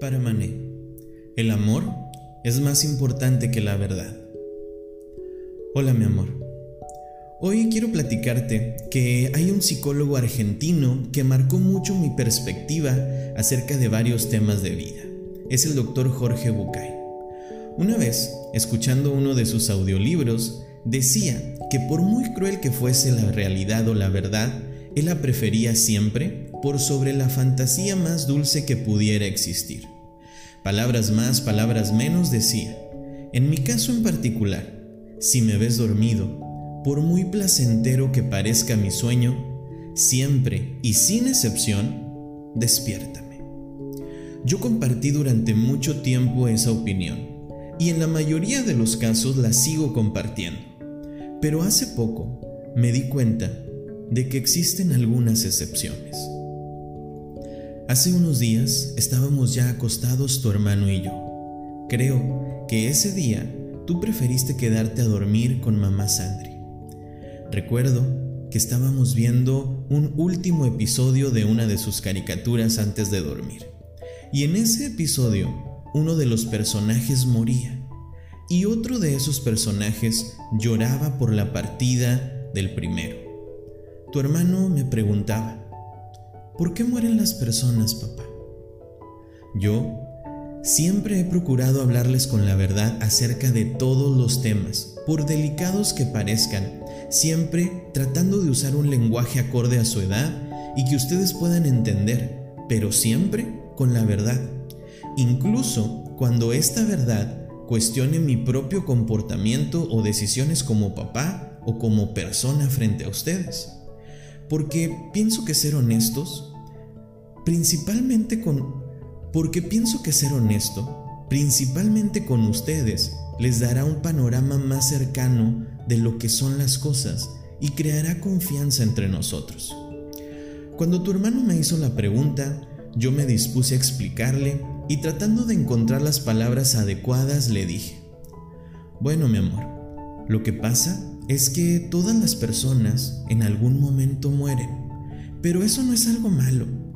Para Mané, el amor es más importante que la verdad. Hola mi amor. Hoy quiero platicarte que hay un psicólogo argentino que marcó mucho mi perspectiva acerca de varios temas de vida. Es el doctor Jorge Bucay. Una vez, escuchando uno de sus audiolibros, decía que por muy cruel que fuese la realidad o la verdad, él la prefería siempre por sobre la fantasía más dulce que pudiera existir. Palabras más, palabras menos decía. En mi caso en particular, si me ves dormido, por muy placentero que parezca mi sueño, siempre y sin excepción, despiértame. Yo compartí durante mucho tiempo esa opinión y en la mayoría de los casos la sigo compartiendo. Pero hace poco me di cuenta de que existen algunas excepciones. Hace unos días estábamos ya acostados tu hermano y yo. Creo que ese día tú preferiste quedarte a dormir con mamá Sandri. Recuerdo que estábamos viendo un último episodio de una de sus caricaturas antes de dormir. Y en ese episodio uno de los personajes moría y otro de esos personajes lloraba por la partida del primero. Tu hermano me preguntaba, ¿Por qué mueren las personas, papá? Yo siempre he procurado hablarles con la verdad acerca de todos los temas, por delicados que parezcan, siempre tratando de usar un lenguaje acorde a su edad y que ustedes puedan entender, pero siempre con la verdad. Incluso cuando esta verdad cuestione mi propio comportamiento o decisiones como papá o como persona frente a ustedes. Porque pienso que ser honestos principalmente con... Porque pienso que ser honesto, principalmente con ustedes, les dará un panorama más cercano de lo que son las cosas y creará confianza entre nosotros. Cuando tu hermano me hizo la pregunta, yo me dispuse a explicarle y tratando de encontrar las palabras adecuadas le dije, bueno mi amor, lo que pasa es que todas las personas en algún momento mueren, pero eso no es algo malo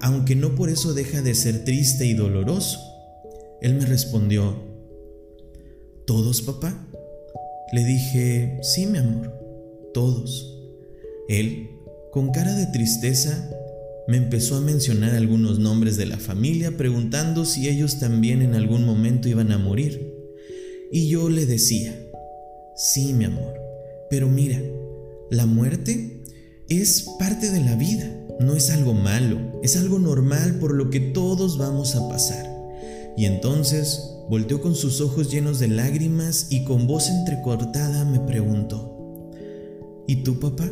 aunque no por eso deja de ser triste y doloroso. Él me respondió, ¿todos, papá? Le dije, sí, mi amor, todos. Él, con cara de tristeza, me empezó a mencionar algunos nombres de la familia preguntando si ellos también en algún momento iban a morir. Y yo le decía, sí, mi amor, pero mira, la muerte es parte de la vida no es algo malo, es algo normal por lo que todos vamos a pasar. Y entonces volteó con sus ojos llenos de lágrimas y con voz entrecortada me preguntó, ¿Y tú, papá?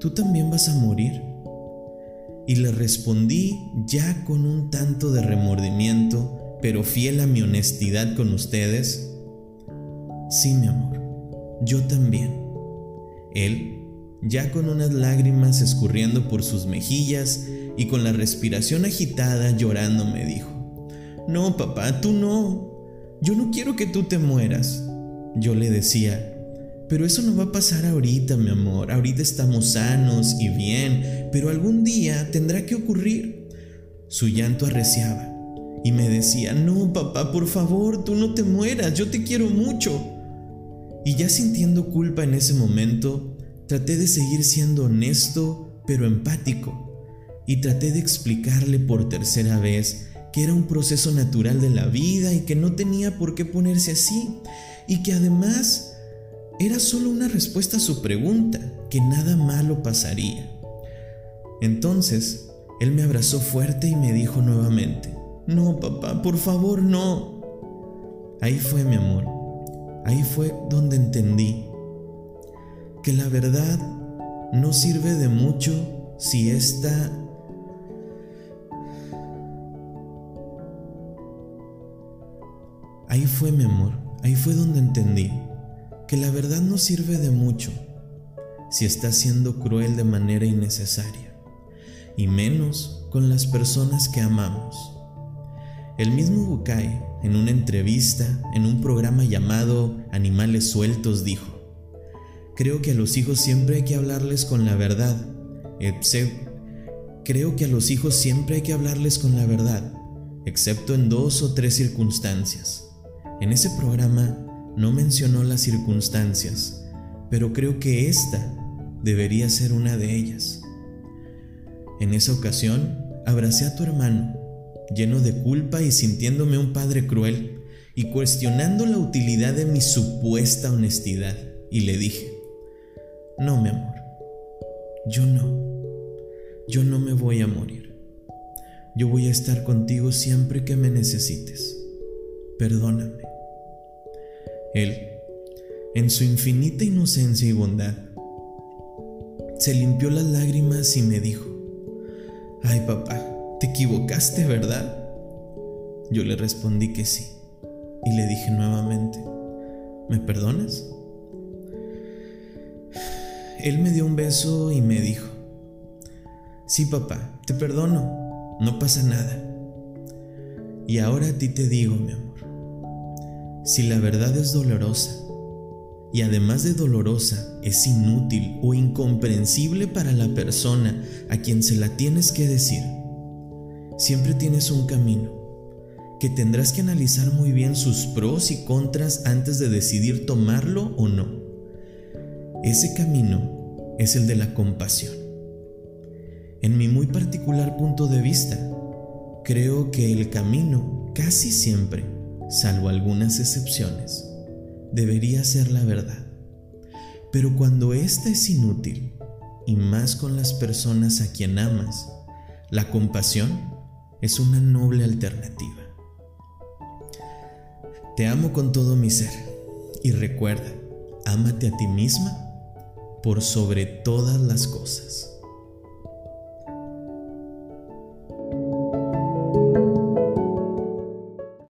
¿Tú también vas a morir? Y le respondí ya con un tanto de remordimiento, pero fiel a mi honestidad con ustedes, sí, mi amor, yo también. Él ya con unas lágrimas escurriendo por sus mejillas y con la respiración agitada llorando me dijo, No, papá, tú no. Yo no quiero que tú te mueras. Yo le decía, pero eso no va a pasar ahorita, mi amor. Ahorita estamos sanos y bien, pero algún día tendrá que ocurrir. Su llanto arreciaba y me decía, no, papá, por favor, tú no te mueras, yo te quiero mucho. Y ya sintiendo culpa en ese momento, Traté de seguir siendo honesto, pero empático, y traté de explicarle por tercera vez que era un proceso natural de la vida y que no tenía por qué ponerse así, y que además era solo una respuesta a su pregunta, que nada malo pasaría. Entonces, él me abrazó fuerte y me dijo nuevamente, no, papá, por favor, no. Ahí fue mi amor, ahí fue donde entendí que la verdad no sirve de mucho si esta Ahí fue mi amor, ahí fue donde entendí que la verdad no sirve de mucho si está siendo cruel de manera innecesaria, y menos con las personas que amamos. El mismo Bukai, en una entrevista en un programa llamado Animales Sueltos, dijo, Creo que a los hijos siempre hay que hablarles con la verdad. Creo que a los hijos siempre hay que hablarles con la verdad. excepto en dos o tres circunstancias. En ese programa no mencionó las circunstancias, pero creo que esta debería ser una de ellas. En esa ocasión, abracé a tu hermano, lleno de culpa y sintiéndome un padre cruel, y cuestionando la utilidad de mi supuesta honestidad, y le dije, no, mi amor, yo no, yo no me voy a morir. Yo voy a estar contigo siempre que me necesites. Perdóname. Él, en su infinita inocencia y bondad, se limpió las lágrimas y me dijo, Ay papá, te equivocaste, ¿verdad? Yo le respondí que sí, y le dije nuevamente, ¿me perdonas? Él me dio un beso y me dijo, Sí papá, te perdono, no pasa nada. Y ahora a ti te digo, mi amor, si la verdad es dolorosa, y además de dolorosa, es inútil o incomprensible para la persona a quien se la tienes que decir. Siempre tienes un camino que tendrás que analizar muy bien sus pros y contras antes de decidir tomarlo o no. Ese camino es el de la compasión. En mi muy particular punto de vista, creo que el camino casi siempre, salvo algunas excepciones, debería ser la verdad. Pero cuando ésta es inútil, y más con las personas a quien amas, la compasión es una noble alternativa. Te amo con todo mi ser y recuerda, ámate a ti misma por sobre todas las cosas.